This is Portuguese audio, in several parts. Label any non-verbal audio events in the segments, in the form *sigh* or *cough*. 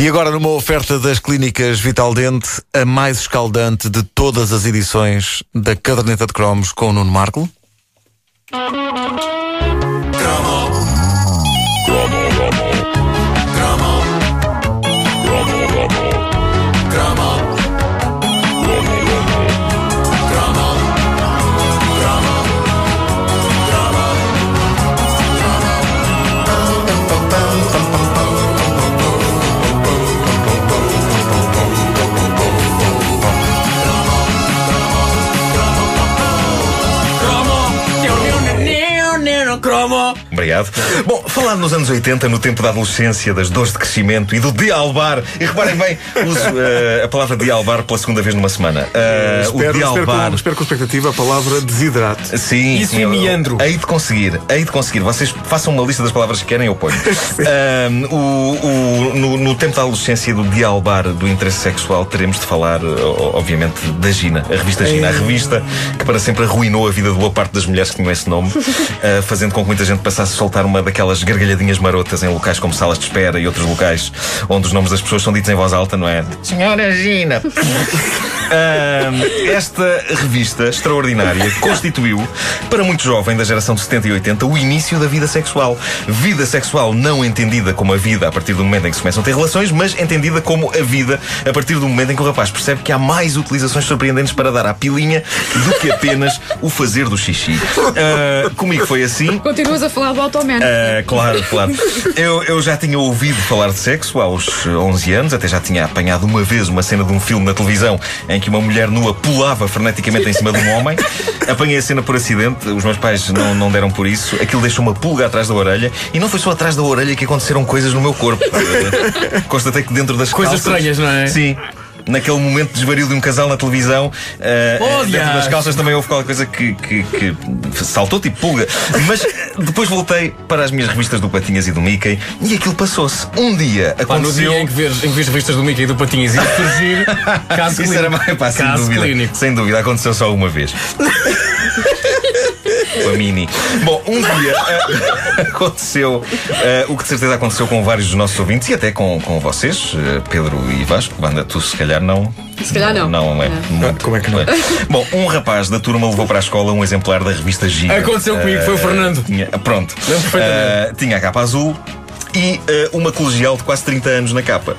E agora, numa oferta das clínicas Vital Dente, a mais escaldante de todas as edições da caderneta de cromos com o Nuno Marco. Oh. Obrigado. Bom, falando nos anos 80, no tempo da adolescência, das dores de crescimento e do dialbar, e reparem bem, uso uh, a palavra dialbar pela segunda vez numa semana. Uh, espero, o dialbar. Espero com, espero com expectativa a palavra desidrate. Sim, Isso sim, e meandro. Hei de conseguir, hei de conseguir. Vocês façam uma lista das palavras que querem, eu ponho. *laughs* uh, o, o, no, no, tempo da adolescência do dialbar do interesse sexual, teremos de falar, obviamente, da Gina, a revista Gina, a revista que para sempre arruinou a vida de boa parte das mulheres que tinham esse nome, *laughs* fazendo com que muita gente passasse a soltar uma daquelas gargalhadinhas marotas em locais como salas de espera e outros locais onde os nomes das pessoas são ditos em voz alta, não é? Senhora Gina. *laughs* Uh, esta revista extraordinária constituiu, para muito jovem da geração de 70 e 80, o início da vida sexual. Vida sexual não entendida como a vida a partir do momento em que se começam a ter relações, mas entendida como a vida a partir do momento em que o rapaz percebe que há mais utilizações surpreendentes para dar à pilinha do que apenas o fazer do xixi. Uh, comigo foi assim. Continuas a falar do Automan. Uh, claro, claro. Eu, eu já tinha ouvido falar de sexo aos 11 anos, até já tinha apanhado uma vez uma cena de um filme na televisão em em que uma mulher nua pulava freneticamente em cima de um homem. *laughs* Apanhei a cena por acidente, os meus pais não, não deram por isso. Aquilo deixou uma pulga atrás da orelha e não foi só atrás da orelha que aconteceram coisas no meu corpo. *laughs* Constatei que dentro das Coisas calças, estranhas, não é? Sim naquele momento de desvario de um casal na televisão, uh, dentro das calças também houve qualquer coisa que, que, que, saltou tipo pulga. Mas depois voltei para as minhas revistas do Patinhas e do Mickey e aquilo passou-se. Um dia aconteceu. Pá, no dia em que vês, em que vês revistas do Mickey e do Patinhas e surgir *laughs* caso Isso clínico. era mais, pá, sem caso dúvida. Clínico. Sem dúvida, aconteceu só uma vez. *laughs* a Mini. Bom, um dia uh, *laughs* aconteceu uh, o que de certeza aconteceu com vários dos nossos ouvintes e até com, com vocês, uh, Pedro e Vasco. Banda, tu se calhar não. Se calhar não. Não, é. Não. Como é que não? Bom, um rapaz da turma levou para a escola um exemplar da revista Giga. Aconteceu comigo, foi o Fernando. Tinha, pronto. tinha a capa azul e uh, uma colegial de quase 30 anos na capa.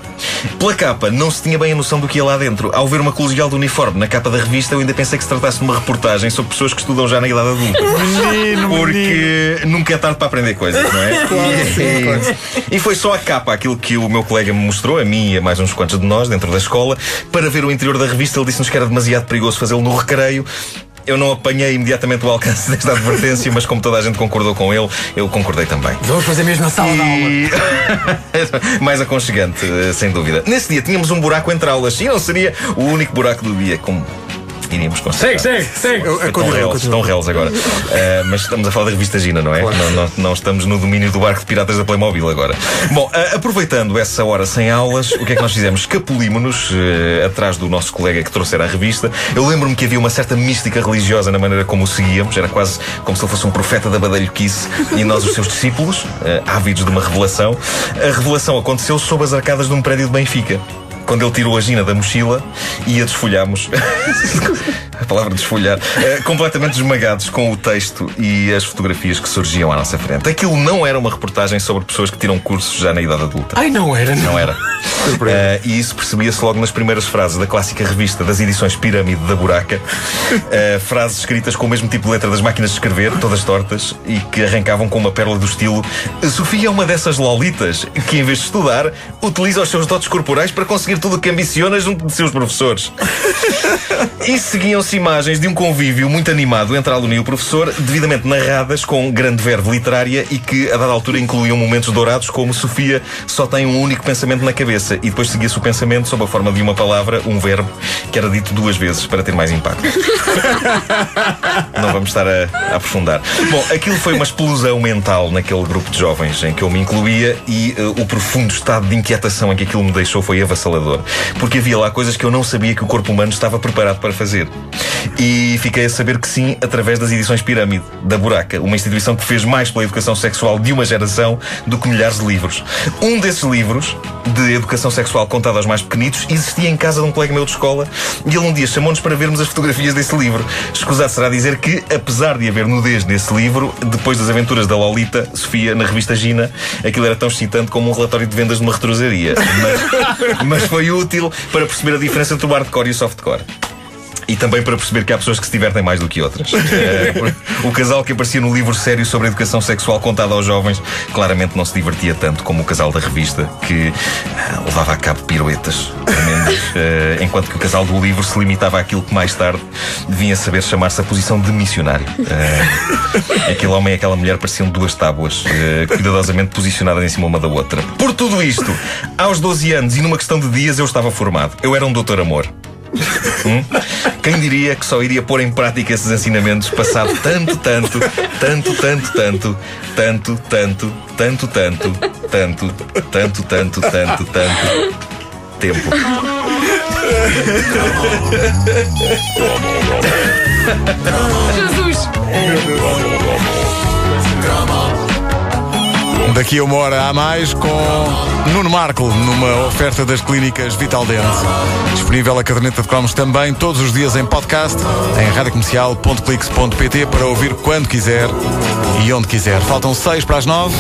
Pela capa, não se tinha bem a noção do que ia lá dentro. Ao ver uma colegial de uniforme na capa da revista, eu ainda pensei que se tratasse de uma reportagem sobre pessoas que estudam já na idade adulta. *laughs* Menino, Porque menino. nunca é tarde para aprender coisas, não é? Claro, e, sim, claro. e foi só a capa, aquilo que o meu colega me mostrou, a mim e a mais uns quantos de nós, dentro da escola, para ver o interior da revista. Ele disse-nos que era demasiado perigoso fazê-lo no recreio eu não apanhei imediatamente o alcance *laughs* desta advertência, mas como toda a gente concordou com ele, eu concordei também. Vamos fazer mesmo na sala e... de aula. *laughs* Mais aconchegante, sem dúvida. Nesse dia tínhamos um buraco entre aulas e não seria o único buraco do dia, como iríamos constatar. Segue, segue, segue. Estão réus, estão réus agora. Uh, mas estamos a falar da revista Gina, não é? Claro. Não, não, não, estamos no domínio do barco de piratas da Playmobil agora. Bom, uh, aproveitando essa hora sem aulas, o que é que nós fizemos? Escapulímonos uh, atrás do nosso colega que trouxera a revista. Eu lembro-me que havia uma certa mística religiosa na maneira como o seguíamos. Era quase como se ele fosse um profeta da badalhoquice e nós os seus discípulos, ávidos de uma revelação. A revelação aconteceu sob as arcadas de um prédio de Benfica quando ele tirou a Gina da mochila e a desfolhámos. *laughs* a palavra desfolhar. Uh, completamente esmagados com o texto e as fotografias que surgiam à nossa frente. Aquilo não era uma reportagem sobre pessoas que tiram cursos já na idade adulta. Ai, não era, não, não era. Uh, e isso percebia-se logo nas primeiras frases da clássica revista das edições Pirâmide da Buraca. Uh, *laughs* frases escritas com o mesmo tipo de letra das máquinas de escrever, todas tortas, e que arrancavam com uma pérola do estilo Sofia é uma dessas lolitas que, em vez de estudar, utiliza os seus dotes corporais para conseguir tudo o que ambiciona junto de seus professores. e seguiam-se imagens de um convívio muito animado entre a aluna e o professor, devidamente narradas com grande verve literária e que, a dada altura, incluíam momentos dourados como Sofia só tem um único pensamento na cabeça e depois seguia-se o pensamento sob a forma de uma palavra, um verbo, que era dito duas vezes para ter mais impacto. Não vamos estar a, a, aprofundar. Bom, aquilo foi uma explosão mental naquele grupo de jovens em que eu me incluía e uh, o profundo estado de inquietação em que aquilo me deixou foi avassalador. Porque havia lá coisas que eu não sabia que o corpo humano estava preparado para fazer. E fiquei a saber que sim, através das edições Pirâmide, da Buraca, uma instituição que fez mais pela educação sexual de uma geração do que milhares de livros. Um desses livros, de educação sexual contada aos mais pequenitos existia em casa de um colega meu de escola e ele um dia chamou-nos para vermos as fotografias desse livro. Escusado será dizer que, apesar de haver nudez nesse livro, depois das aventuras da Lolita, Sofia, na revista Gina, aquilo era tão excitante como um relatório de vendas numa retrosaria. Mas, mas foi útil para perceber a diferença entre o hardcore e o softcore. E também para perceber que há pessoas que se divertem mais do que outras. *laughs* Eh, o casal que aparecia no livro sério sobre a educação sexual contado aos jovens claramente não se divertia tanto como o casal da revista, que ah, levava a cabo piruetas tremendas, *laughs* eh, enquanto que o casal do livro se limitava àquilo que mais tarde devia saber chamar-se a posição de missionário. Eh, aquele homem e aquela mulher pareciam duas tábuas, cuidadosamente posicionadas em cima uma da outra. Por tudo isto, aos 12 anos e numa questão de dias eu estava formado. Eu era um doutor amor. Hum? Quem diria que só iria pôr em prática esses ensinamentos passado tanto, tanto, tanto, tanto, tanto, tanto, tanto, tanto, tanto, tanto, tanto, tanto, tanto, tanto tempo. Jesus! Daqui a uma hora a mais com Nuno Marco numa oferta das clínicas Vital Dente. Disponível a caderneta de cromos também todos os dias em podcast em radiocomercial.clix.pt para ouvir quando quiser e onde quiser. Faltam seis para as nove.